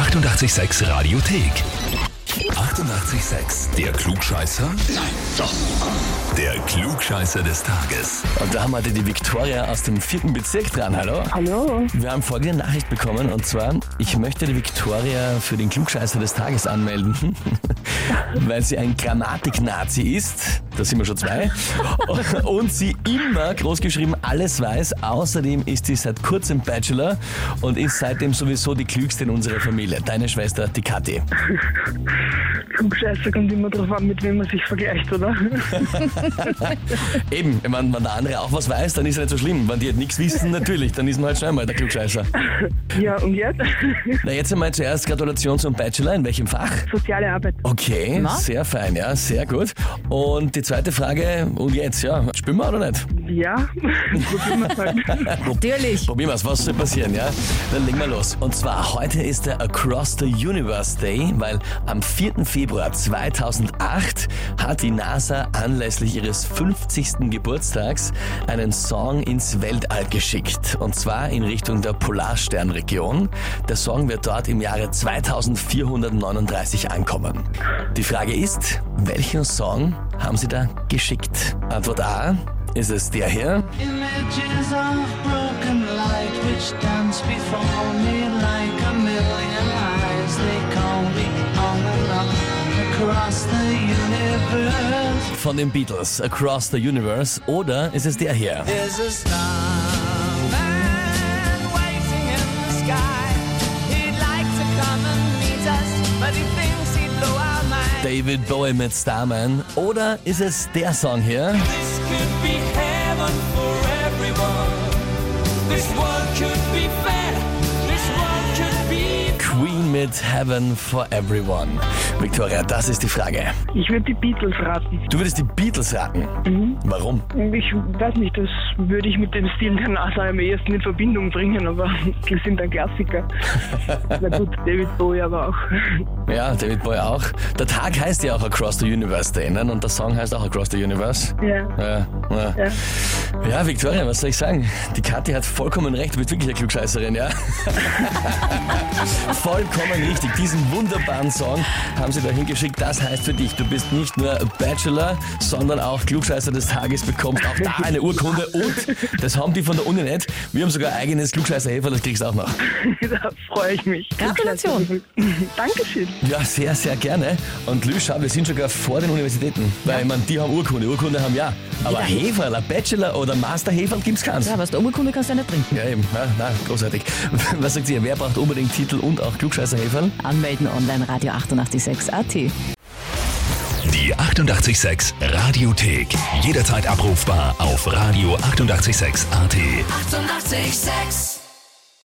886 Radiothek. 88,6. Der Klugscheißer? Nein, doch. Der Klugscheißer des Tages. Und da haben wir heute die Viktoria aus dem vierten Bezirk dran. Hallo. Hallo. Wir haben folgende Nachricht bekommen und zwar, ich möchte die Viktoria für den Klugscheißer des Tages anmelden, weil sie ein Grammatik-Nazi ist. Da sind wir schon zwei. Und sie immer, großgeschrieben, alles weiß. Außerdem ist sie seit kurzem Bachelor und ist seitdem sowieso die klügste in unserer Familie. Deine Schwester, die Kathi. Klugscheißer kommt immer drauf an, mit wem man sich vergleicht, oder? Eben, wenn, wenn der andere auch was weiß, dann ist es nicht so schlimm. Wenn die halt nichts wissen, natürlich, dann ist man halt schnell mal der Klugscheißer. ja, und jetzt? Na, jetzt einmal zuerst Gratulation zum Bachelor. In welchem Fach? Soziale Arbeit. Okay, Na? sehr fein, ja, sehr gut. Und die zweite Frage, und jetzt, ja, spielen wir oder nicht? Ja, probieren wir halt. Natürlich. Probieren wir es, was soll passieren, ja? Dann legen wir los. Und zwar, heute ist der Across the Universe Day, weil am 4. Februar 2008 hat die NASA anlässlich ihres 50. Geburtstags einen Song ins Weltall geschickt. Und zwar in Richtung der Polarsternregion. Der Song wird dort im Jahre 2439 ankommen. Die Frage ist, welchen Song haben sie da geschickt? Antwort A. Ist es der hier? Von den Beatles, Across the Universe, oder ist es der hier? David Bowie mit Starman, oder ist es der Song hier? This could be heaven for mit Heaven for Everyone. Victoria, das ist die Frage. Ich würde die Beatles raten. Du würdest die Beatles raten. Warum? Ich weiß nicht, das würde ich mit dem Stil der NASA am ehesten in Verbindung bringen, aber die sind ein Klassiker. Na gut, David Bowie aber auch. Ja, David Bowie auch. Der Tag heißt ja auch Across the Universe Day, ne? und der Song heißt auch Across the Universe. Ja. Ja, ja. Ja. Ja, Victoria, was soll ich sagen? Die Kathi hat vollkommen recht, du bist wirklich eine Klugscheißerin, ja? vollkommen richtig. Diesen wunderbaren Song haben sie da hingeschickt. Das heißt für dich, du bist nicht nur Bachelor, sondern auch Klugscheißer des Tages, bekommst auch da eine Urkunde und das haben die von der Uni nicht. Wir haben sogar ein eigenes Klugscheißerhefer, das kriegst du auch noch. da freue ich mich. Gratulation. Dankeschön. Ja, sehr, sehr gerne. Und Lü, schau, wir sind sogar vor den Universitäten. Weil, ich meine, die haben Urkunde, Urkunde haben ja. Aber Heferl, ein Bachelor oder Master Heferl gibt's keins. Ja, was der Urkunde kannst du ja nicht trinken. Ja, eben. Ja, na, großartig. Was sagt ihr? Wer braucht unbedingt Titel und auch Klugscheißer Heferl? Anmelden online Radio 886 AT. Die 88,6 Radiothek. Jederzeit abrufbar auf radio886.at. 88,6. Eighty-eight, sex.